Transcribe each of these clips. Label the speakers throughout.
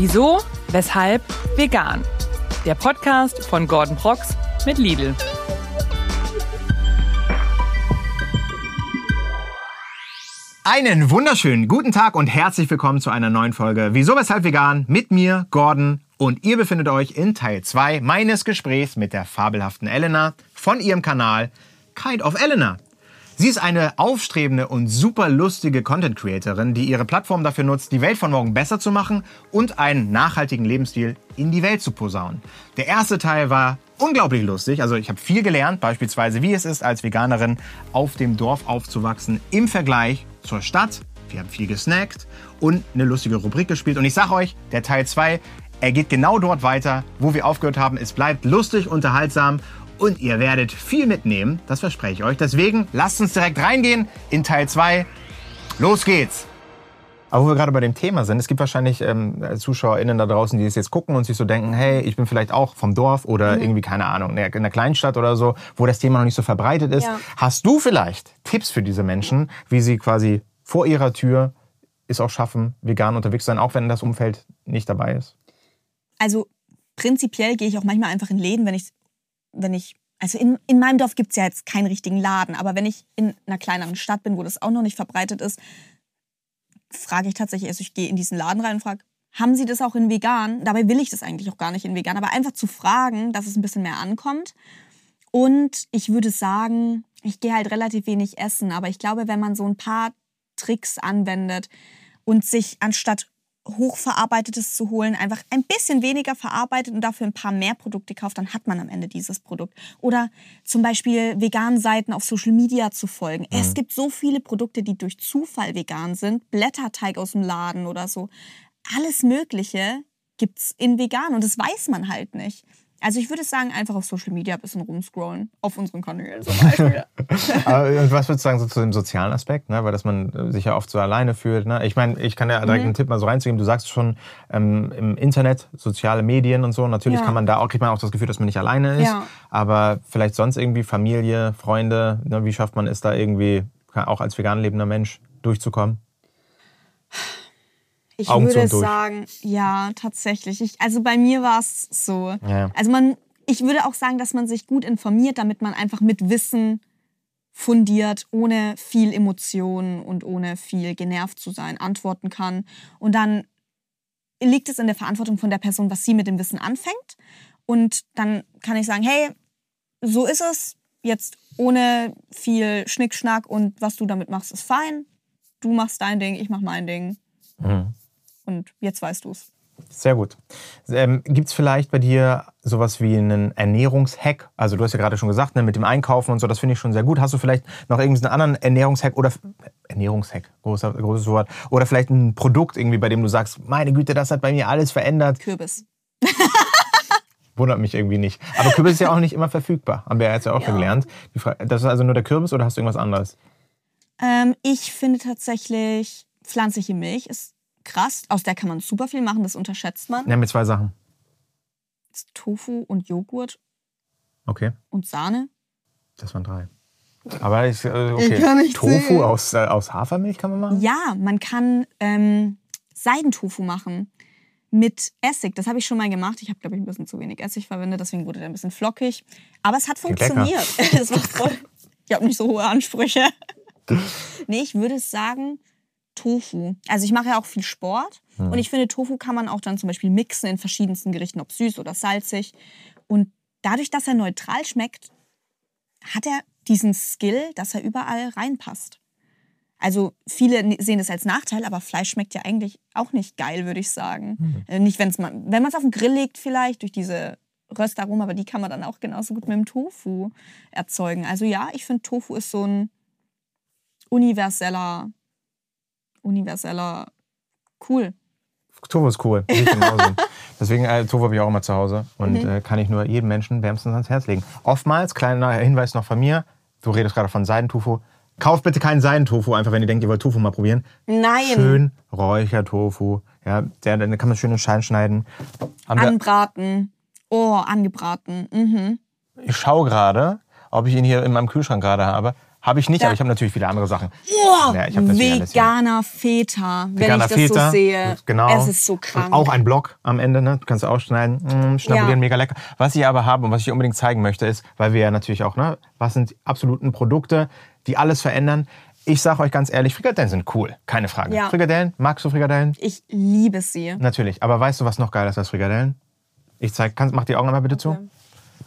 Speaker 1: Wieso, weshalb, vegan. Der Podcast von Gordon Prox mit Lidl.
Speaker 2: Einen wunderschönen guten Tag und herzlich willkommen zu einer neuen Folge Wieso, weshalb vegan mit mir, Gordon. Und ihr befindet euch in Teil 2 meines Gesprächs mit der fabelhaften Elena von ihrem Kanal Kind of Elena. Sie ist eine aufstrebende und super lustige Content Creatorin, die ihre Plattform dafür nutzt, die Welt von morgen besser zu machen und einen nachhaltigen Lebensstil in die Welt zu posaunen. Der erste Teil war unglaublich lustig. Also ich habe viel gelernt, beispielsweise wie es ist, als Veganerin auf dem Dorf aufzuwachsen im Vergleich zur Stadt. Wir haben viel gesnackt und eine lustige Rubrik gespielt. Und ich sage euch, der Teil 2, er geht genau dort weiter, wo wir aufgehört haben. Es bleibt lustig, unterhaltsam und ihr werdet viel mitnehmen, das verspreche ich euch. Deswegen lasst uns direkt reingehen in Teil 2. Los geht's! Aber wo wir gerade bei dem Thema sind, es gibt wahrscheinlich ähm, ZuschauerInnen da draußen, die es jetzt gucken und sich so denken, hey, ich bin vielleicht auch vom Dorf oder mhm. irgendwie, keine Ahnung, in einer Kleinstadt oder so, wo das Thema noch nicht so verbreitet ist. Ja. Hast du vielleicht Tipps für diese Menschen, wie sie quasi vor ihrer Tür es auch schaffen, vegan unterwegs zu sein, auch wenn das Umfeld nicht dabei ist?
Speaker 3: Also prinzipiell gehe ich auch manchmal einfach in Läden, wenn ich wenn ich, also in, in meinem Dorf gibt es ja jetzt keinen richtigen Laden, aber wenn ich in einer kleineren Stadt bin, wo das auch noch nicht verbreitet ist, frage ich tatsächlich, also ich gehe in diesen Laden rein und frage, haben Sie das auch in vegan? Dabei will ich das eigentlich auch gar nicht in vegan, aber einfach zu fragen, dass es ein bisschen mehr ankommt. Und ich würde sagen, ich gehe halt relativ wenig essen, aber ich glaube, wenn man so ein paar Tricks anwendet und sich anstatt hochverarbeitetes zu holen, einfach ein bisschen weniger verarbeitet und dafür ein paar mehr Produkte kauft, dann hat man am Ende dieses Produkt. Oder zum Beispiel veganen Seiten auf Social Media zu folgen. Mhm. Es gibt so viele Produkte, die durch Zufall vegan sind. Blätterteig aus dem Laden oder so. Alles Mögliche gibt's in vegan und das weiß man halt nicht. Also ich würde sagen, einfach auf Social Media ein bisschen rumscrollen, auf unseren Kanälen zum Beispiel.
Speaker 2: Aber was würdest du sagen so zu dem sozialen Aspekt, ne? weil dass man sich ja oft so alleine fühlt? Ne? Ich meine, ich kann ja direkt mhm. einen Tipp mal so reinzugeben. Du sagst schon ähm, im Internet, soziale Medien und so. Natürlich ja. kann man da auch kriegt man auch das Gefühl, dass man nicht alleine ist. Ja. Aber vielleicht sonst irgendwie Familie, Freunde. Ne? Wie schafft man es da irgendwie auch als vegan lebender Mensch durchzukommen?
Speaker 3: Ich Augen würde sagen, ja, tatsächlich. Ich, also bei mir war es so. Ja. Also man, ich würde auch sagen, dass man sich gut informiert, damit man einfach mit Wissen fundiert, ohne viel Emotionen und ohne viel genervt zu sein, antworten kann. Und dann liegt es in der Verantwortung von der Person, was sie mit dem Wissen anfängt. Und dann kann ich sagen, hey, so ist es. Jetzt ohne viel Schnickschnack und was du damit machst, ist fein. Du machst dein Ding, ich mach mein Ding. Mhm. Und jetzt weißt du es.
Speaker 2: Sehr gut. Ähm, Gibt es vielleicht bei dir sowas wie einen Ernährungshack? Also du hast ja gerade schon gesagt, ne, mit dem Einkaufen und so, das finde ich schon sehr gut. Hast du vielleicht noch irgendeinen anderen Ernährungshack oder Ernährungshack, großer, großes Wort, oder vielleicht ein Produkt irgendwie, bei dem du sagst, meine Güte, das hat bei mir alles verändert?
Speaker 3: Kürbis.
Speaker 2: Wundert mich irgendwie nicht. Aber Kürbis ist ja auch nicht immer verfügbar. Haben wir ja jetzt ja auch ja. gelernt. Das ist also nur der Kürbis oder hast du irgendwas anderes?
Speaker 3: Ähm, ich finde tatsächlich pflanzliche Milch ist krass. Aus der kann man super viel machen, das unterschätzt man.
Speaker 2: Ja, mit zwei Sachen.
Speaker 3: Tofu und Joghurt.
Speaker 2: Okay.
Speaker 3: Und Sahne.
Speaker 2: Das waren drei. Aber ich, äh, okay. ich Tofu aus, äh, aus Hafermilch kann man machen?
Speaker 3: Ja, man kann ähm, Seidentofu machen mit Essig. Das habe ich schon mal gemacht. Ich habe, glaube ich, ein bisschen zu wenig Essig verwendet, deswegen wurde der ein bisschen flockig. Aber es hat funktioniert. es war voll. Ich habe nicht so hohe Ansprüche. nee, ich würde sagen, Tofu. Also ich mache ja auch viel Sport mhm. und ich finde, Tofu kann man auch dann zum Beispiel mixen in verschiedensten Gerichten, ob süß oder salzig. Und dadurch, dass er neutral schmeckt, hat er diesen Skill, dass er überall reinpasst. Also viele sehen es als Nachteil, aber Fleisch schmeckt ja eigentlich auch nicht geil, würde ich sagen. Mhm. Nicht, wenn's man, wenn man es auf den Grill legt vielleicht, durch diese Röstaromen, aber die kann man dann auch genauso gut mit dem Tofu erzeugen. Also ja, ich finde, Tofu ist so ein universeller universeller, cool.
Speaker 2: Tofu ist cool. Deswegen, äh, Tofu habe ich auch immer zu Hause und mhm. äh, kann ich nur jedem Menschen wärmstens ans Herz legen. Oftmals, kleiner Hinweis noch von mir, du redest gerade von Seidentofu. Kauft bitte keinen Seidentofu, einfach wenn ihr denkt, ihr wollt Tofu mal probieren.
Speaker 3: Nein.
Speaker 2: Schön Räuchertofu. Ja, der, der kann man schön in Schein schneiden.
Speaker 3: Haben Anbraten. Oh, angebraten. Mhm.
Speaker 2: Ich schaue gerade, ob ich ihn hier in meinem Kühlschrank gerade habe. Habe ich nicht,
Speaker 3: Da-
Speaker 2: aber ich habe natürlich viele andere Sachen.
Speaker 3: Oh,
Speaker 2: Ja,
Speaker 3: veganer Feta, wenn
Speaker 2: Veganer
Speaker 3: ich das
Speaker 2: Feta,
Speaker 3: so sehe.
Speaker 2: Genau.
Speaker 3: Es ist so krank.
Speaker 2: Auch ein Block am Ende, ne? Du kannst du ausschneiden, mm, schnabulieren,
Speaker 3: Ja.
Speaker 2: mega lecker. Was ich aber habe und was ich unbedingt zeigen möchte, ist, weil wir ja natürlich auch, ne, was sind die absoluten Produkte, die alles verändern. Ich sage euch ganz ehrlich, Frikadellen sind cool, keine Frage.
Speaker 3: Ja.
Speaker 2: Frikadellen, magst du Frikadellen?
Speaker 3: Ich liebe sie.
Speaker 2: Natürlich. Aber weißt du, was noch geiler ist als Frikadellen? Ich zeig, kannst, mach die Augen einmal bitte zu.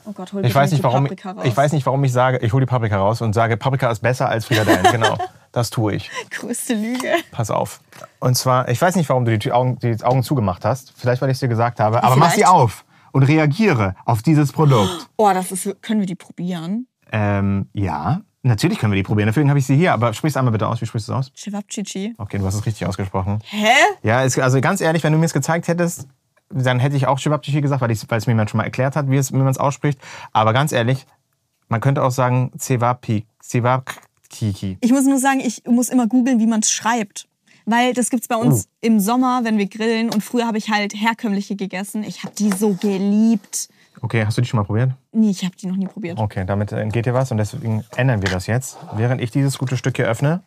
Speaker 3: Oh Gott, hol
Speaker 2: Ich weiß, nicht,
Speaker 3: die
Speaker 2: warum,
Speaker 3: Paprika raus.
Speaker 2: ich weiß nicht, warum ich sage, ich hole die Paprika raus und sage, Paprika ist besser als Frikadellen. genau, das tue ich.
Speaker 3: Größte Lüge.
Speaker 2: Pass auf. Und zwar, ich weiß nicht, warum du die Augen, die Augen zugemacht hast. Vielleicht, weil ich es dir gesagt habe. Aber mach sie
Speaker 3: Vielleicht.
Speaker 2: auf und reagiere auf dieses Produkt.
Speaker 3: Oh, das ist. Können wir die probieren?
Speaker 2: Ähm, ja, natürlich können wir die probieren. Deswegen habe ich sie hier. Aber sprich es einmal bitte aus. Wie sprichst du es aus?
Speaker 3: Chivapchichi.
Speaker 2: Okay, du hast es richtig ausgesprochen.
Speaker 3: Hä?
Speaker 2: Ja, es, also ganz ehrlich, wenn du mir es gezeigt hättest, dann hätte ich auch Chibabchichi gesagt, weil, ich- weil es mir jemand schon mal erklärt hat, wie, es, wie man es ausspricht. Aber ganz ehrlich, man könnte auch sagen Cevapi, Cevapkiki.
Speaker 3: Ich muss nur sagen, ich muss immer googeln, wie man es schreibt. Weil das gibt's bei uns
Speaker 2: Oh.
Speaker 3: im Sommer, wenn wir grillen. Und früher habe ich halt herkömmliche gegessen. Ich habe die so geliebt.
Speaker 2: Okay, hast du die schon mal probiert?
Speaker 3: Nee, ich habe die noch nie probiert.
Speaker 2: Okay, damit äh, geht dir was und deswegen ändern wir das jetzt. Während ich dieses gute Stück hier öffne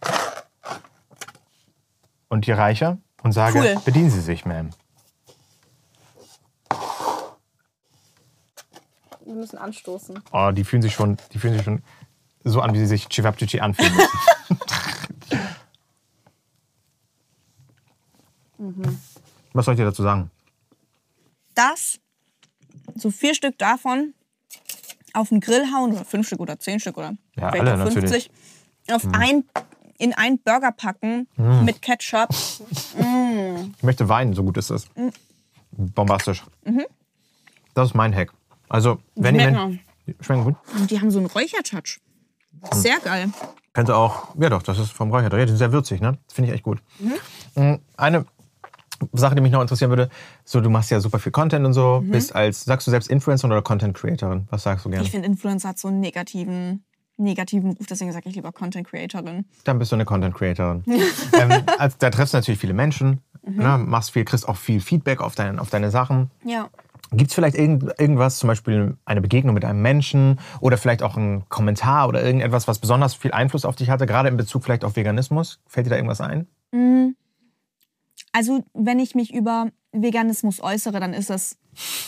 Speaker 2: und dir reiche und sage,
Speaker 3: Cool.
Speaker 2: bedienen Sie sich, Ma'am.
Speaker 3: Wir müssen anstoßen.
Speaker 2: Oh, die fühlen sich schon, die fühlen sich schon so an, wie sie sich Chivapchichi anfühlen müssen. Was soll ich dir dazu sagen?
Speaker 3: Das, so vier Stück davon, auf den Grill hauen oder fünf Stück oder zehn Stück oder
Speaker 2: Ja, alle
Speaker 3: auch 50, auf ein, in einen Burger packen mit Ketchup.
Speaker 2: Ich möchte weinen, so gut ist das. Bombastisch. Das ist mein Hack. Also, wenn ihr...
Speaker 3: Schmecken.
Speaker 2: Schmecken gut?
Speaker 3: Und die haben so einen Räuchertouch. Sehr geil.
Speaker 2: Könnte auch, ja doch, das ist vom Räucher. Die sind sehr würzig, ne? Das finde ich echt gut. Mm, Eine Sache, die mich noch interessieren würde, so du machst ja super viel Content und so, bist als, sagst du selbst Influencer oder Content Creatorin? Was sagst du gerne?
Speaker 3: Ich finde, Influencer hat so einen negativen, negativen Ruf, deswegen sage ich lieber Content Creatorin.
Speaker 2: Dann bist du eine Content Creatorin. ähm, also, da triffst du natürlich viele Menschen, ne, machst viel, kriegst auch viel Feedback auf, dein, auf deine Sachen.
Speaker 3: Ja.
Speaker 2: Gibt es vielleicht irgend, irgendwas, zum Beispiel eine Begegnung mit einem Menschen oder vielleicht auch ein Kommentar oder irgendetwas, was besonders viel Einfluss auf dich hatte, gerade in Bezug vielleicht auf Veganismus? Fällt dir da irgendwas ein?
Speaker 3: Also, wenn ich mich über Veganismus äußere, dann ist das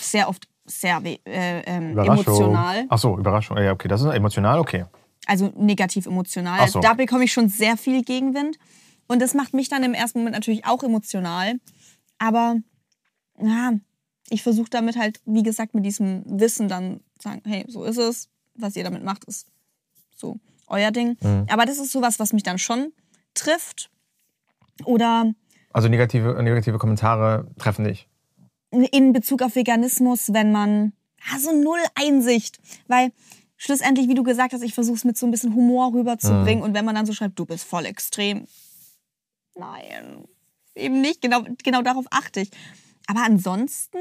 Speaker 3: sehr oft sehr äh, ähm, emotional.
Speaker 2: Ach so, Überraschung. Ja, okay, das ist emotional, okay.
Speaker 3: Also negativ emotional.
Speaker 2: So.
Speaker 3: Da bekomme ich schon sehr viel Gegenwind. Und das macht mich dann im ersten Moment natürlich auch emotional. Aber ja, ich versuche damit halt, wie gesagt, mit diesem Wissen dann zu sagen, hey, so ist es. Was ihr damit macht, ist so euer Ding.
Speaker 2: Mhm.
Speaker 3: Aber das ist sowas, was mich dann schon trifft. Oder
Speaker 2: Also negative, negative Kommentare treffen dich.
Speaker 3: in Bezug auf Veganismus, wenn man ah, so null Einsicht, weil schlussendlich, wie du gesagt hast, ich versuche es mit so ein bisschen Humor rüberzubringen und wenn man dann so schreibt, du bist voll extrem, nein, eben nicht, genau, genau darauf achte ich. Aber ansonsten,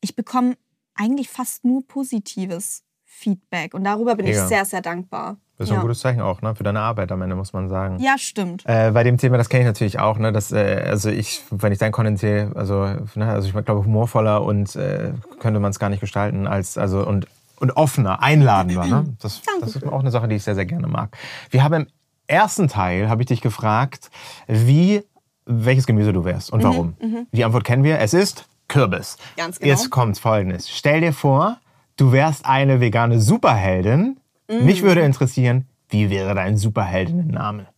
Speaker 3: ich bekomme eigentlich fast nur positives Feedback und darüber bin
Speaker 2: Mega.
Speaker 3: ich sehr, sehr dankbar.
Speaker 2: Das ist
Speaker 3: ja.
Speaker 2: ein gutes Zeichen auch, ne? Für deine Arbeit am Ende, muss man sagen.
Speaker 3: ja, stimmt.
Speaker 2: Äh, bei dem Thema, das kenne ich natürlich auch, ne? Dass, äh, also ich, wenn ich dein Content sehe, also, ne, also ich glaube humorvoller und äh, könnte man es gar nicht gestalten als, also und, und offener, einladender. Ne? Das, das ist auch eine Sache, die ich sehr, sehr gerne mag. Wir haben im ersten Teil, habe ich dich gefragt, wie, welches Gemüse du wärst und warum. Die Antwort kennen wir, es ist Kürbis.
Speaker 3: Ganz genau.
Speaker 2: Jetzt kommt folgendes. Stell dir vor, du wärst eine vegane Superheldin. Mich würde interessieren, wie wäre dein Superheldinnenname?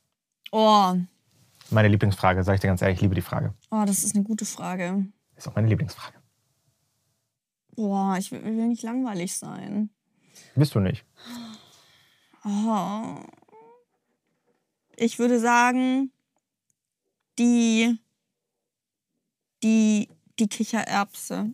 Speaker 3: Oh,
Speaker 2: Meine Lieblingsfrage, sage ich dir ganz ehrlich, ich liebe die Frage.
Speaker 3: oh, das ist eine gute Frage.
Speaker 2: Ist auch meine Lieblingsfrage.
Speaker 3: Boah, ich will, will nicht langweilig sein.
Speaker 2: Bist du nicht?
Speaker 3: Oh. Ich würde sagen, die, die, die Kichererbse.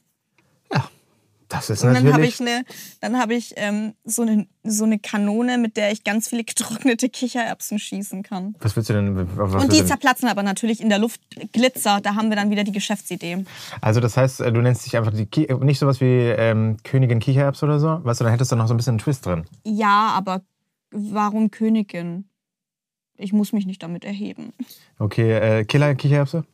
Speaker 2: Das ist
Speaker 3: Und dann habe
Speaker 2: natürlich.
Speaker 3: ich, eine, dann hab ich ähm, so, eine, so eine Kanone, mit der ich ganz viele getrocknete Kichererbsen schießen kann.
Speaker 2: was willst du denn?
Speaker 3: Und die
Speaker 2: denn?
Speaker 3: zerplatzen aber natürlich in der Luft Glitzer. Da haben wir dann wieder die Geschäftsidee.
Speaker 2: Also das heißt, äh, du nennst dich einfach die Ki nicht sowas wie ähm, Königin Kichererbs oder so. Weißt du, dann hättest du noch so ein bisschen einen Twist drin.
Speaker 3: Ja, aber warum Königin? Ich muss mich nicht damit erheben.
Speaker 2: Okay, äh, Killer Kichererbse?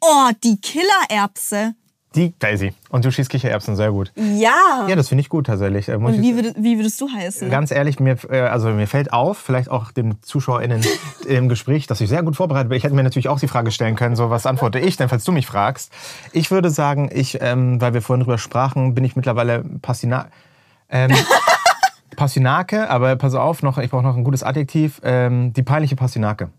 Speaker 3: Oh, die Killererbse.
Speaker 2: Die Daisy. Und du schießt Kichererbsen, sehr gut.
Speaker 3: Ja.
Speaker 2: Ja, das finde ich gut tatsächlich. Äh,
Speaker 3: Und wie, würd, wie würdest du heißen?
Speaker 2: Ganz ehrlich, mir, äh, also mir fällt auf, vielleicht auch den ZuschauerInnen im Gespräch, dass ich sehr gut vorbereitet bin. Ich hätte mir natürlich auch die Frage stellen können, so was antworte ich denn, falls du mich fragst. Ich würde sagen, ich, ähm, weil wir vorhin drüber sprachen, bin ich mittlerweile Passina ähm, Passinake, aber pass auf, noch, ich brauche noch ein gutes Adjektiv. Ähm, die peinliche Passinake.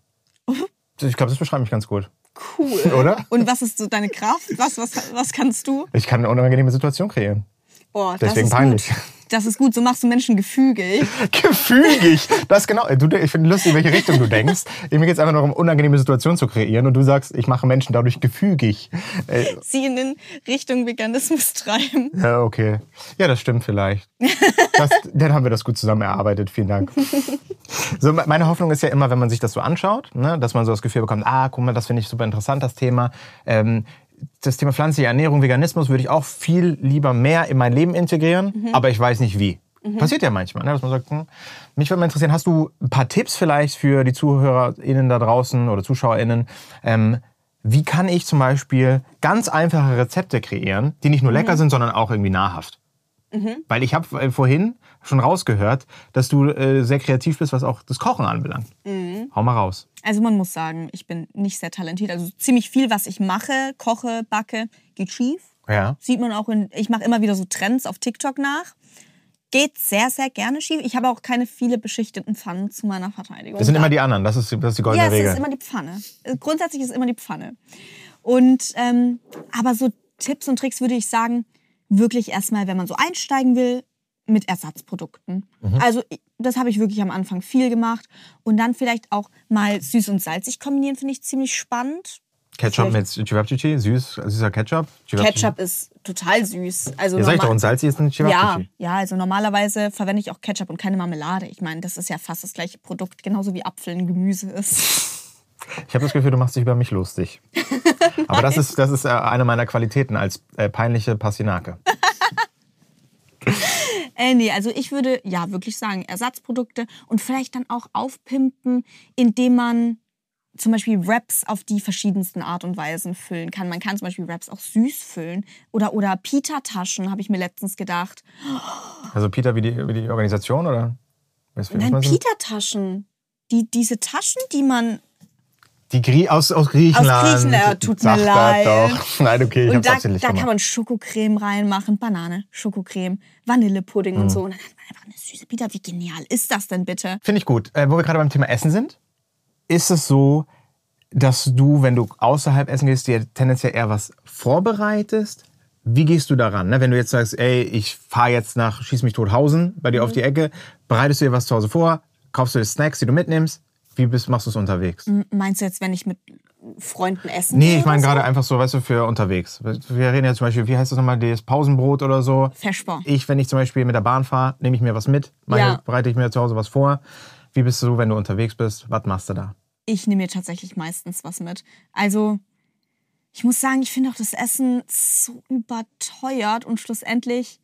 Speaker 2: Ich glaube, das beschreibt mich ganz gut.
Speaker 3: Cool.
Speaker 2: Oder?
Speaker 3: Und was ist so deine Kraft? Was, was, was kannst du?
Speaker 2: Ich kann eine unangenehme Situation kreieren.
Speaker 3: Oh,
Speaker 2: Deswegen
Speaker 3: das ist
Speaker 2: peinlich.
Speaker 3: Gut. Das ist gut, so machst du Menschen gefügig.
Speaker 2: Gefügig. Das genau. Du, ich finde lustig, in welche Richtung du denkst. Mir geht es einfach nur um unangenehme Situationen zu kreieren und du sagst, ich mache Menschen dadurch gefügig. Äh,
Speaker 3: Sie in den Richtung Veganismus treiben.
Speaker 2: ja, okay. Ja, das stimmt vielleicht. Das, dann haben wir das gut zusammen erarbeitet. Vielen Dank. So, me- meine Hoffnung ist ja immer, wenn man sich das so anschaut, ne, dass man so das Gefühl bekommt, ah, guck mal, das finde ich super interessant, das Thema. Ähm, das Thema pflanzliche Ernährung, Veganismus würde ich auch viel lieber mehr in mein Leben integrieren, aber ich weiß nicht wie. Passiert ja manchmal, ne, dass man sagt, hm, mich würde mal interessieren, hast du ein paar Tipps vielleicht für die ZuhörerInnen da draußen oder ZuschauerInnen? Ähm, wie kann ich zum Beispiel ganz einfache Rezepte kreieren, die nicht nur lecker sind, sondern auch irgendwie nahrhaft? Weil ich habe äh, vorhin schon rausgehört, dass du äh, sehr kreativ bist, was auch das Kochen anbelangt. Hau mal raus.
Speaker 3: Also man muss sagen, ich bin nicht sehr talentiert. Also ziemlich viel, was ich mache, koche, backe, geht schief.
Speaker 2: Ja.
Speaker 3: Sieht man auch in, ich mache immer wieder so Trends auf TikTok nach. Geht sehr, sehr gerne schief. Ich habe auch keine viele beschichteten Pfannen zu meiner Verteidigung.
Speaker 2: Das sind immer die anderen, das ist, das ist die goldene
Speaker 3: Ja, es
Speaker 2: Regel.
Speaker 3: ist immer die Pfanne. Äh, Grundsätzlich ist immer die Pfanne. Und ähm, aber so Tipps und Tricks würde ich sagen, wirklich erstmal, wenn man so einsteigen will, mit Ersatzprodukten.
Speaker 2: Mhm.
Speaker 3: Also das habe ich wirklich am Anfang viel gemacht. Und dann vielleicht auch mal süß und salzig kombinieren, finde ich ziemlich spannend.
Speaker 2: Ketchup mit Chivapchichi, süß, süßer Ketchup. Chivapchichi.
Speaker 3: Ketchup ist total süß. Also
Speaker 2: Ja, sag ich doch, und salzig ist ein
Speaker 3: ja,
Speaker 2: Chivapchichi.
Speaker 3: ja, also normalerweise verwende ich auch Ketchup und keine Marmelade. Ich meine, das ist ja fast das gleiche Produkt, genauso wie Apfel ein Gemüse ist.
Speaker 2: Ich habe das Gefühl, du machst dich über mich lustig. Aber das ist, das ist äh, eine meiner Qualitäten als äh, peinliche Passinake.
Speaker 3: Äh, nee, also ich würde ja wirklich sagen, Ersatzprodukte und vielleicht dann auch aufpimpen, indem man zum Beispiel Wraps auf die verschiedensten Art und Weisen füllen kann. Man kann zum Beispiel Wraps auch süß füllen oder, oder Pita-Taschen, habe ich mir letztens gedacht.
Speaker 2: Also Peter wie die, wie die Organisation oder?
Speaker 3: Nein? Pita-Taschen. Die, diese Taschen, die man.
Speaker 2: Die Grie aus, aus Griechenland.
Speaker 3: Aus Griechenland, tut mir
Speaker 2: Sag das
Speaker 3: leid.
Speaker 2: Doch. Nein, okay, ich
Speaker 3: und
Speaker 2: hab's
Speaker 3: da, da kann man Schokocreme reinmachen, Banane, Schokocreme, Vanillepudding
Speaker 2: Mhm.
Speaker 3: und so. Und dann hat man einfach eine süße Pita. Wie genial ist das denn bitte?
Speaker 2: Finde ich gut. Äh, wo wir gerade beim Thema Essen sind, ist es so, dass du, wenn du außerhalb essen gehst, dir tendenziell eher was vorbereitest? Wie gehst du daran? Ne? Wenn du jetzt sagst, ey, ich fahre jetzt nach Schieß mich Tothausen bei dir
Speaker 3: Mhm.
Speaker 2: auf die Ecke, bereitest du dir was zu Hause vor, kaufst du dir Snacks, die du mitnimmst? Wie bist, machst du es unterwegs?
Speaker 3: Meinst du jetzt, wenn ich mit Freunden essen
Speaker 2: Nee, ich meine
Speaker 3: oder so?
Speaker 2: gerade einfach so, weißt du, für unterwegs. Wir reden ja zum Beispiel, wie heißt das nochmal, das Pausenbrot oder so.
Speaker 3: Feschbar.
Speaker 2: Ich, wenn ich zum Beispiel mit der Bahn fahre, nehme ich mir was mit, meine,
Speaker 3: Ja.
Speaker 2: bereite ich mir zu Hause was vor. Wie bist du, wenn du unterwegs bist? Was machst du da?
Speaker 3: Ich nehme mir tatsächlich meistens was mit. Also, ich muss sagen, ich finde auch das Essen so überteuert und schlussendlich,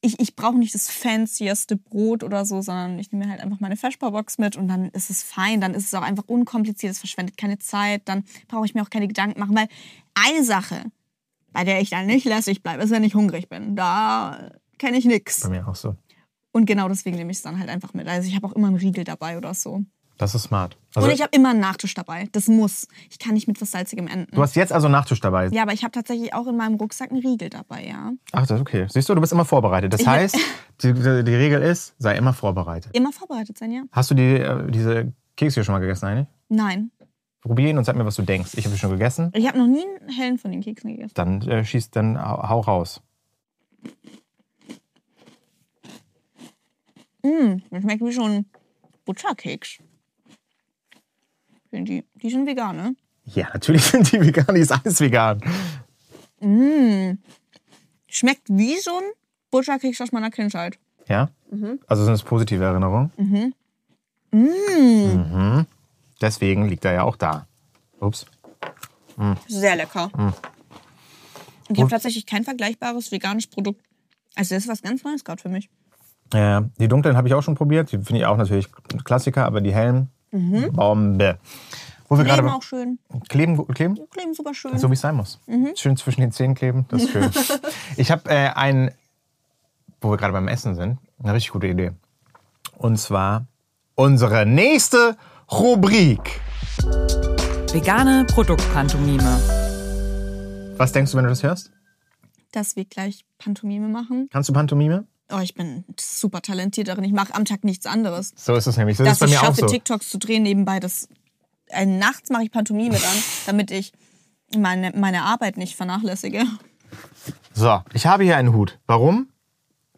Speaker 3: ich, ich brauche nicht das fancieste Brot oder so, sondern ich nehme mir halt einfach meine Feschbarbox mit und dann ist es fein. Dann ist es auch einfach unkompliziert, es verschwendet keine Zeit, dann brauche ich mir auch keine Gedanken machen, weil eine Sache, bei der ich dann nicht lässig bleibe, ist, wenn ich hungrig bin. Da kenne ich nichts.
Speaker 2: Bei mir auch so.
Speaker 3: Und genau deswegen nehme ich es dann halt einfach mit. Also ich habe auch immer einen Riegel dabei oder so.
Speaker 2: Das ist smart. Also,
Speaker 3: und ich habe immer einen Nachtisch dabei. Das muss. Ich kann nicht mit was Salzigem enden.
Speaker 2: du hast jetzt also Nachtisch dabei.
Speaker 3: ja, aber ich habe tatsächlich auch in meinem Rucksack einen Riegel dabei, ja.
Speaker 2: Ach, das ist okay. Siehst du, du bist immer vorbereitet. Das
Speaker 3: Ich-
Speaker 2: heißt, die, die, Regel ist, sei immer vorbereitet.
Speaker 3: Immer vorbereitet sein, ja?
Speaker 2: Hast du die, äh, diese Kekse hier schon mal gegessen eigentlich?
Speaker 3: Nein.
Speaker 2: Probier ihn und sag mir, was du denkst. Ich habe sie schon gegessen.
Speaker 3: Ich habe noch nie einen hellen von den Keksen gegessen.
Speaker 2: Dann äh, schießt, dann hau, raus.
Speaker 3: Mm, das schmeckt wie so ein Butterkeks. Die, die sind vegan, ne?
Speaker 2: Ja, natürlich sind die vegan, die ist alles vegan.
Speaker 3: Schmeckt wie so ein Butterkeks aus meiner Kindheit.
Speaker 2: Ja?
Speaker 3: Mhm.
Speaker 2: Also sind es positive Erinnerungen? Mhm. Deswegen liegt er ja auch da. Ups.
Speaker 3: Sehr lecker.
Speaker 2: Hm.
Speaker 3: Und ich habe tatsächlich kein vergleichbares veganes Produkt. Also das ist was ganz Neues gerade für mich.
Speaker 2: Äh, die dunklen habe ich auch schon probiert. Die finde ich auch natürlich Klassiker, aber die hellen,
Speaker 3: Mhm.
Speaker 2: Bombe. Wo wir
Speaker 3: Kleben
Speaker 2: gerade
Speaker 3: auch schön.
Speaker 2: kleben, kleben?
Speaker 3: Kleben super schön.
Speaker 2: So wie es sein muss.
Speaker 3: Mhm.
Speaker 2: Schön zwischen den Zähnen kleben, das ist schön. ich habe äh, ein, wo wir gerade beim Essen sind, eine richtig gute Idee. Und zwar unsere nächste Rubrik.
Speaker 1: Vegane Produktpantomime.
Speaker 2: Was denkst du, wenn du das hörst?
Speaker 3: Dass wir gleich Pantomime machen.
Speaker 2: Kannst du Pantomime?
Speaker 3: Oh, ich bin super talentiert darin. Ich mache am Tag nichts anderes.
Speaker 2: So ist es nämlich. Das
Speaker 3: Dass
Speaker 2: ist bei
Speaker 3: ich
Speaker 2: mir auch
Speaker 3: schaffe,
Speaker 2: so.
Speaker 3: TikToks zu drehen nebenbei, das äh, nachts mache ich Pantomime dann, damit ich meine, meine Arbeit nicht vernachlässige.
Speaker 2: So, ich habe hier einen Hut. Warum?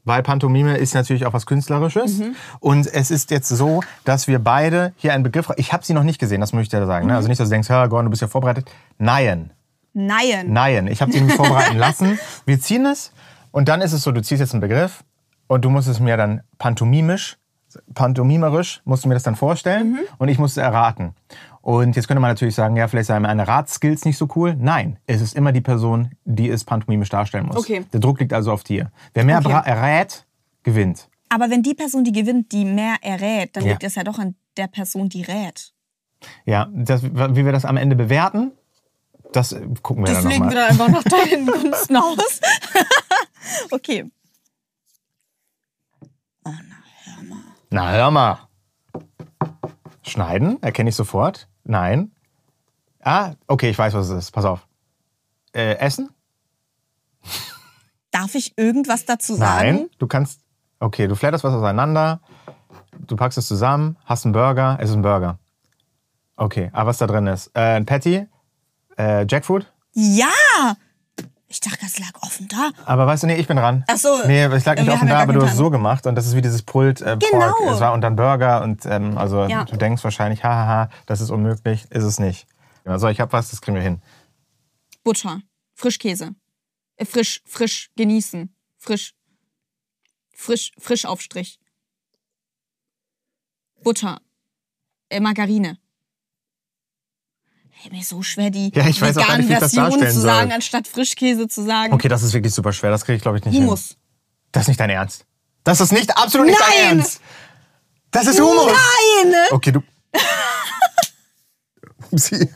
Speaker 2: Weil Pantomime ist natürlich auch was Künstlerisches.
Speaker 3: Mhm.
Speaker 2: Und es ist jetzt so, dass wir beide hier einen Begriff. Ich habe sie noch nicht gesehen, das möchte ich dir sagen.
Speaker 3: Mhm.
Speaker 2: Ne? Also nicht, dass du denkst, Hör, Gordon, du bist ja vorbereitet. Nein.
Speaker 3: Nein.
Speaker 2: Nein. Ich habe sie nämlich vorbereiten lassen. Wir ziehen es und dann ist es so, du ziehst jetzt einen Begriff und du musst es mir dann pantomimisch, pantomimerisch, musst du mir das dann vorstellen
Speaker 3: Mhm.
Speaker 2: und ich muss es erraten. Und jetzt könnte man natürlich sagen, ja, vielleicht seien meine Ratskills nicht so cool. Nein, es ist immer die Person, die es pantomimisch darstellen muss.
Speaker 3: Okay.
Speaker 2: Der Druck liegt also auf dir. Wer mehr
Speaker 3: Okay.
Speaker 2: errät, gewinnt.
Speaker 3: Aber wenn die Person, die gewinnt, die mehr errät, dann
Speaker 2: Ja.
Speaker 3: liegt es ja doch an der Person, die rät.
Speaker 2: Ja, das, wie wir das am Ende bewerten, das äh, gucken wir
Speaker 3: Das
Speaker 2: dann
Speaker 3: legen wir
Speaker 2: nochmal.
Speaker 3: dann einfach nach deinen Gunsten aus. okay.
Speaker 2: Na, hör mal. Schneiden? Erkenne ich sofort? Nein. Ah, okay, ich weiß, was es ist. Pass auf. Äh, essen?
Speaker 3: Darf ich irgendwas dazu sagen?
Speaker 2: Nein. Du kannst. Okay, du flatterst was auseinander. Du packst es zusammen, hast einen Burger. Es ist ein Burger. Okay, aber was da drin ist? Äh, ein Patty? Äh, Jackfruit?
Speaker 3: Ja! Ich dachte, das lag offen da.
Speaker 2: Aber weißt du, nee, ich bin dran.
Speaker 3: Ach so.
Speaker 2: Nee, ich lag nicht offen da, aber du hast es so gemacht und das ist wie dieses Pult äh,
Speaker 3: Genau.
Speaker 2: Pork. Es war und dann Burger und ähm, also
Speaker 3: Ja.
Speaker 2: du denkst wahrscheinlich, hahaha, das ist unmöglich, ist es nicht. Also ich habe was, das kriegen wir hin.
Speaker 3: Butter. Frischkäse. Äh, frisch, frisch genießen. Frisch. Frisch, frisch Aufstrich. Butter. Äh, Margarine. Hey, mir ist so schwer, die
Speaker 2: Ja, ich weiß auch gar nicht, wie ich das darstellen
Speaker 3: zu
Speaker 2: soll.
Speaker 3: sagen, anstatt Frischkäse zu sagen.
Speaker 2: Okay, das ist wirklich super schwer, das kriege ich glaube ich nicht hin.
Speaker 3: Hummus.
Speaker 2: Das ist nicht dein Ernst. Das ist nicht, absolut nicht dein
Speaker 3: Nein!
Speaker 2: Ernst. Das ist Hummus.
Speaker 3: Nein!
Speaker 2: Okay, du. Upsi.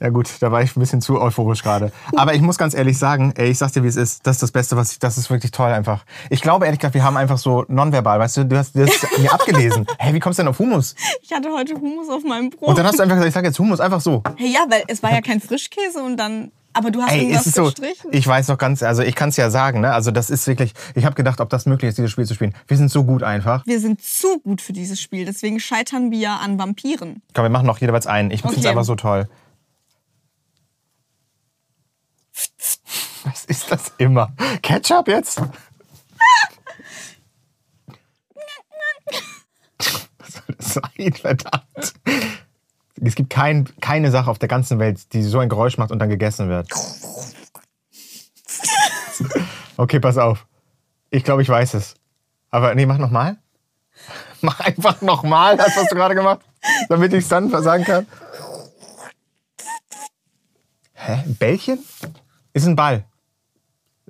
Speaker 2: Ja gut, da war ich ein bisschen zu euphorisch gerade. Aber ich muss ganz ehrlich sagen, ey, ich sag's dir, wie es ist. Das ist das Beste, was ich, das ist wirklich toll einfach. Ich glaube ehrlich gesagt, wir haben einfach so nonverbal, weißt du, du hast das mir abgelesen. Hey, wie kommst du denn auf Hummus?
Speaker 3: Ich hatte heute Hummus auf meinem Brot.
Speaker 2: Und dann hast du einfach gesagt, ich sag jetzt Hummus, einfach so.
Speaker 3: hey, ja, weil es war ja kein Frischkäse und dann. Aber du hast
Speaker 2: Ey,
Speaker 3: irgendwas
Speaker 2: ist es so,
Speaker 3: gestrichen.
Speaker 2: ich weiß noch ganz, also ich kann es ja sagen, ne? Also das ist wirklich, ich habe gedacht, ob das möglich ist, dieses Spiel zu spielen. Wir sind so gut einfach.
Speaker 3: Wir sind zu gut für dieses Spiel, deswegen scheitern wir an Vampiren.
Speaker 2: Komm, wir machen noch jeweils einen. Ich finde es
Speaker 3: Okay.
Speaker 2: einfach so toll. Was ist das immer? Ketchup jetzt? Was soll das sein, verdammt? Es gibt kein, keine Sache auf der ganzen Welt, die so ein Geräusch macht und dann gegessen wird. Okay, pass auf. Ich glaube, ich weiß es. Aber nee, mach nochmal. Mach einfach nochmal das, was du gerade gemacht hast, damit ich es dann sagen kann. Hä? Ein Bällchen? Ist ein Ball.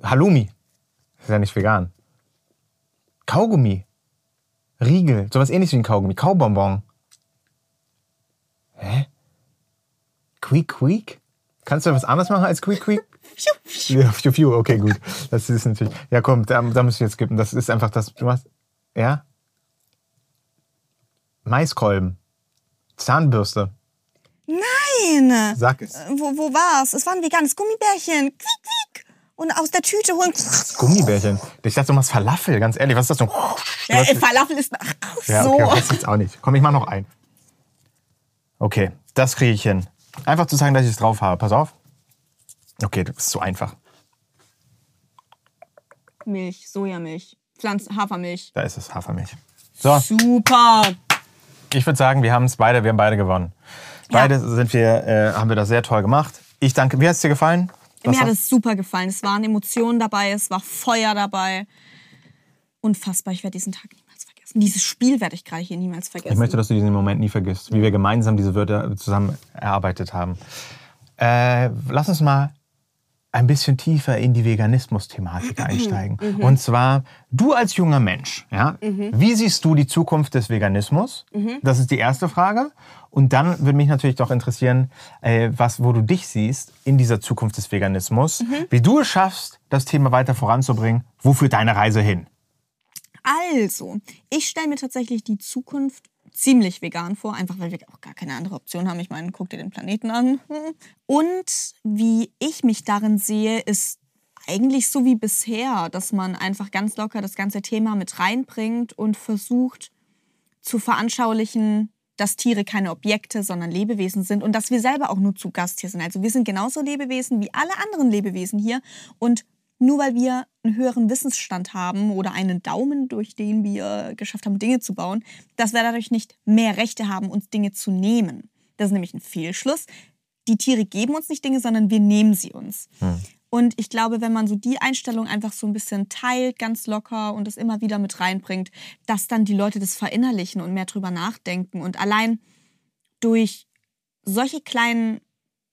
Speaker 2: Halloumi. Ist ja nicht vegan. Kaugummi. Riegel. Sowas ähnliches wie ein Kaugummi. Kaubonbon. Hä? Quiek, quiek? Kannst du was anderes machen als quiek, quiek? Ja, fiu, fiu. Okay, gut. Das ist natürlich. Ja, komm, da, da muss ich jetzt skippen. Das ist einfach das. Du machst. Ja? Maiskolben. Zahnbürste.
Speaker 3: Nein!
Speaker 2: Sag es.
Speaker 3: Wo, wo war's? Es war ein veganes Gummibärchen. Quiek, quiek. Und aus der Tüte holen.
Speaker 2: Gummibärchen. Ich dachte, du machst Falafel, ganz ehrlich. Was ist das so?
Speaker 3: Ja, äh, Falafel ist. Ach,
Speaker 2: Ja,
Speaker 3: so.
Speaker 2: okay, weiß jetzt auch nicht. Komm, ich mach noch ein. Okay, das kriege ich hin. Einfach zu sagen, dass ich es drauf habe. Pass auf. Okay, das ist so einfach.
Speaker 3: Milch, Sojamilch, Pflanz Hafermilch.
Speaker 2: Da ist es, Hafermilch. So,
Speaker 3: Super!
Speaker 2: ich würde sagen, wir haben es beide, wir haben beide gewonnen.
Speaker 3: Ja.
Speaker 2: Beide sind wir, äh, haben wir das sehr toll gemacht. Ich danke. Wie hat es dir gefallen? Was
Speaker 3: Mir hat es super gefallen. Es waren Emotionen dabei, es war Feuer dabei. Unfassbar, ich werde diesen Tag niemals vergessen. Dieses Spiel werde ich gerade hier niemals vergessen.
Speaker 2: Ich möchte, dass du diesen Moment nie vergisst, wie wir gemeinsam diese Wörter zusammen erarbeitet haben. Äh, lass uns mal ein bisschen tiefer in die Veganismus-Thematik einsteigen. Und zwar, du als junger Mensch, ja, wie siehst du die Zukunft des Veganismus? Das ist die erste Frage. Und dann würde mich natürlich doch interessieren, äh, was, wo du dich siehst in dieser Zukunft des Veganismus, wie du es schaffst, das Thema weiter voranzubringen. Wo führt deine Reise hin?
Speaker 3: Also, ich stelle mir tatsächlich die Zukunft ziemlich vegan vor, einfach weil wir auch gar keine andere Option haben. Ich meine, guck dir den Planeten an. Und wie ich mich darin sehe, ist eigentlich so wie bisher, dass man einfach ganz locker das ganze Thema mit reinbringt und versucht zu veranschaulichen, dass Tiere keine Objekte, sondern Lebewesen sind und dass wir selber auch nur zu Gast hier sind. Also wir sind genauso Lebewesen wie alle anderen Lebewesen hier und nur weil wir einen höheren Wissensstand haben oder einen Daumen, durch den wir geschafft haben, Dinge zu bauen, dass wir dadurch nicht mehr Rechte haben, uns Dinge zu nehmen. Das ist nämlich ein Fehlschluss. Die Tiere geben uns nicht Dinge, sondern wir nehmen sie uns. Und ich glaube, wenn man so die Einstellung einfach so ein bisschen teilt, ganz locker und das immer wieder mit reinbringt, dass dann die Leute das verinnerlichen und mehr drüber nachdenken. Und allein durch solche kleinen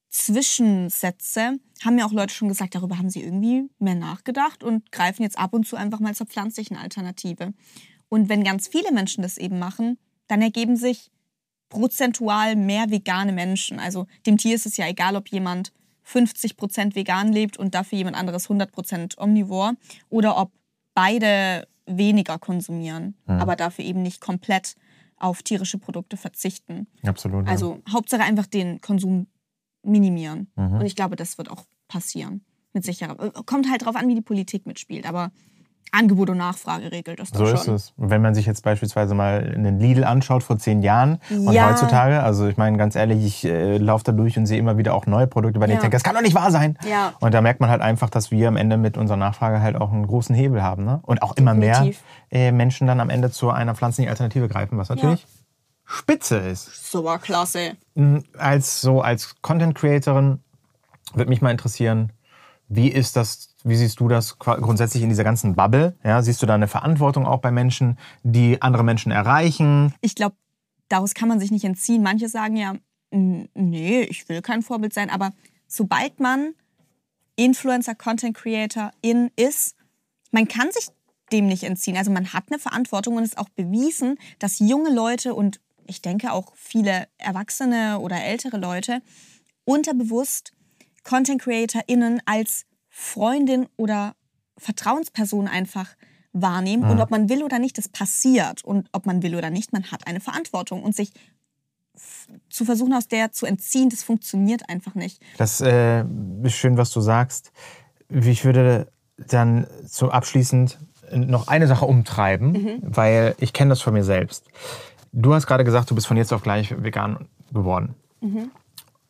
Speaker 3: Zwischensätze haben mir auch Leute schon gesagt, darüber haben sie irgendwie mehr nachgedacht und greifen jetzt ab und zu einfach mal zur pflanzlichen Alternative. Und wenn ganz viele Menschen das eben machen, dann ergeben sich prozentual mehr vegane Menschen. Also dem Tier ist es ja egal, ob jemand 50% vegan lebt und dafür jemand anderes 100% omnivor oder ob beide weniger konsumieren, aber dafür eben nicht komplett auf tierische Produkte verzichten.
Speaker 2: Absolut. ja.
Speaker 3: Also Hauptsache einfach den Konsum minimieren.
Speaker 2: Mhm.
Speaker 3: Und ich glaube, das wird auch passieren. Mit Sicherheit. Äh, Kommt halt drauf an, wie die Politik mitspielt. Aber Angebot und Nachfrage regelt das
Speaker 2: So
Speaker 3: doch
Speaker 2: ist
Speaker 3: schon.
Speaker 2: es. Und wenn man sich jetzt beispielsweise mal einen Lidl anschaut vor zehn Jahren und
Speaker 3: Ja.
Speaker 2: heutzutage, also ich meine ganz ehrlich, ich äh, laufe da durch und sehe immer wieder auch neue Produkte, bei denen ich
Speaker 3: Ja.
Speaker 2: denke, das kann doch nicht wahr sein.
Speaker 3: Ja.
Speaker 2: Und da merkt man halt einfach, dass wir am Ende mit unserer Nachfrage halt auch einen großen Hebel haben. Ne? Und auch immer mehr
Speaker 3: Definitiv.
Speaker 2: äh, Menschen dann am Ende zu einer pflanzlichen Alternative greifen, was natürlich spitze ist.
Speaker 3: So war klasse.
Speaker 2: Als so als Content Creatorin würde mich mal interessieren, wie ist das, wie siehst du das grundsätzlich in dieser ganzen Bubble? Ja, siehst du da eine Verantwortung auch bei Menschen, die andere Menschen erreichen?
Speaker 3: Ich glaube, daraus kann man sich nicht entziehen. Manche sagen ja, "N- nee, ich will kein Vorbild sein. Aber sobald man Influencer, Content Creator in ist, man kann sich dem nicht entziehen. Also man hat eine Verantwortung und es ist auch bewiesen, dass junge Leute und ich denke auch viele Erwachsene oder ältere Leute unterbewusst Content CreatorInnen als Freundin oder Vertrauensperson einfach wahrnehmen. Und ob man will oder nicht, das passiert. Und ob man will oder nicht, man hat eine Verantwortung. Und sich zu versuchen, aus der zu entziehen, das funktioniert einfach nicht.
Speaker 2: Das äh, ist schön, was du sagst. Ich würde dann so abschließend noch eine Sache umtreiben, weil ich kenne das von mir selbst. Du hast gerade gesagt, du bist von jetzt auf gleich vegan geworden.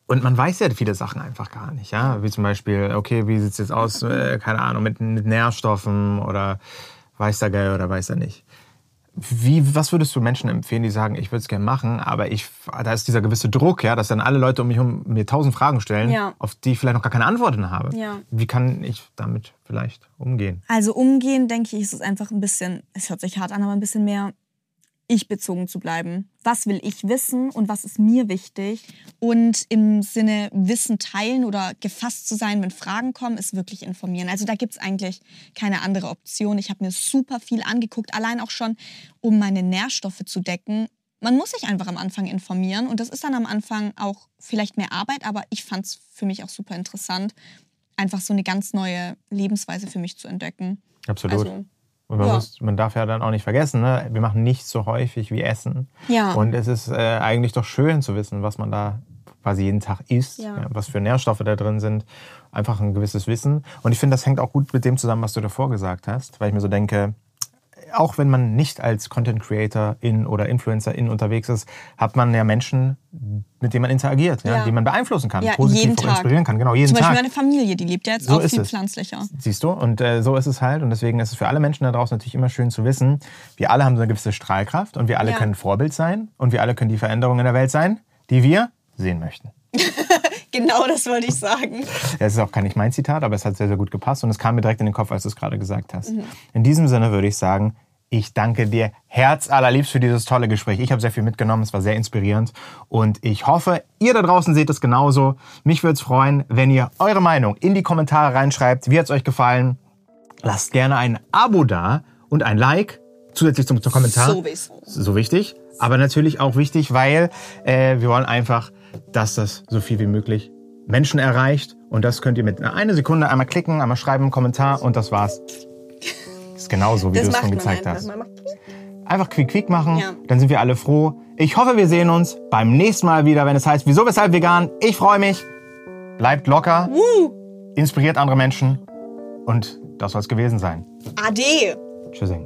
Speaker 2: Und man weiß ja viele Sachen einfach gar nicht, ja. Wie zum Beispiel, okay, wie sieht es jetzt aus, äh, keine Ahnung, mit, mit Nährstoffen oder weiß der Geil oder weiß er nicht. Wie, was würdest du Menschen empfehlen, die sagen, ich würde es gerne machen, aber ich, da ist dieser gewisse Druck, ja, dass dann alle Leute um mich herum mir tausend Fragen stellen,
Speaker 3: Ja.
Speaker 2: auf die ich vielleicht noch gar keine Antworten habe.
Speaker 3: Ja.
Speaker 2: Wie kann ich damit vielleicht umgehen?
Speaker 3: Also umgehen, denke ich, ist es einfach ein bisschen, es hört sich hart an, aber ein bisschen mehr ich bezogen zu bleiben. Was will ich wissen und was ist mir wichtig? Und im Sinne Wissen teilen oder gefasst zu sein, wenn Fragen kommen, ist wirklich informieren. Also da gibt es eigentlich keine andere Option. Ich habe mir super viel angeguckt, allein auch schon, um meine Nährstoffe zu decken. Man muss sich einfach am Anfang informieren und das ist dann am Anfang auch vielleicht mehr Arbeit, aber ich fand es für mich auch super interessant, einfach so eine ganz neue Lebensweise für mich zu entdecken.
Speaker 2: Absolut.
Speaker 3: Also,
Speaker 2: Und man,
Speaker 3: ja.
Speaker 2: muss, man darf ja dann auch nicht vergessen, ne? wir machen nicht so häufig wie Essen.
Speaker 3: Ja.
Speaker 2: Und es ist äh, eigentlich doch schön zu wissen, was man da quasi jeden Tag isst,
Speaker 3: Ja.
Speaker 2: was für Nährstoffe da drin sind. Einfach ein gewisses Wissen. Und ich finde, das hängt auch gut mit dem zusammen, was du davor gesagt hast, weil ich mir so denke, auch wenn man nicht als Content Creator in oder Influencer in unterwegs ist, hat man ja Menschen, mit denen man interagiert, ja.
Speaker 3: Ja.
Speaker 2: die man beeinflussen kann,
Speaker 3: Ja,
Speaker 2: positiv inspirieren kann. Genau, jeden
Speaker 3: Zum Beispiel
Speaker 2: Tag.
Speaker 3: meine Familie, die lebt ja jetzt
Speaker 2: So
Speaker 3: auch viel
Speaker 2: es.
Speaker 3: pflanzlicher.
Speaker 2: Siehst du? Und äh, so ist es halt. Und deswegen ist es für alle Menschen da draußen natürlich immer schön zu wissen, wir alle haben so eine gewisse Strahlkraft und wir alle können Vorbild sein und wir alle können die Veränderungen in der Welt sein, die wir sehen möchten.
Speaker 3: Genau das wollte ich sagen.
Speaker 2: Das ist auch gar nicht mein Zitat, aber es hat sehr, sehr gut gepasst und es kam mir direkt in den Kopf, als du es gerade gesagt hast. In diesem Sinne würde ich sagen, Ich danke dir herzallerliebst für dieses tolle Gespräch. Ich habe sehr viel mitgenommen, es war sehr inspirierend und ich hoffe, ihr da draußen seht es genauso. Mich würde es freuen, wenn ihr eure Meinung in die Kommentare reinschreibt. Wie hat es euch gefallen? Lasst gerne ein Abo da und ein Like zusätzlich zum, zum Kommentar.
Speaker 3: Sowieso.
Speaker 2: So wichtig, aber natürlich auch wichtig, weil äh, wir wollen einfach, dass das so viel wie möglich Menschen erreicht und das könnt ihr mit einer Sekunde einmal klicken, einmal schreiben, einen Kommentar und das war's. Das ist genauso, wie du es schon gezeigt
Speaker 3: einfach.
Speaker 2: hast. Einfach quick quick machen,
Speaker 3: Ja.
Speaker 2: dann sind wir alle froh. Ich hoffe, wir sehen uns beim nächsten Mal wieder, wenn es heißt, wieso, weshalb vegan. Ich freue mich. Bleibt locker, inspiriert andere Menschen und das soll es gewesen sein.
Speaker 3: Ade.
Speaker 2: Tschüssing.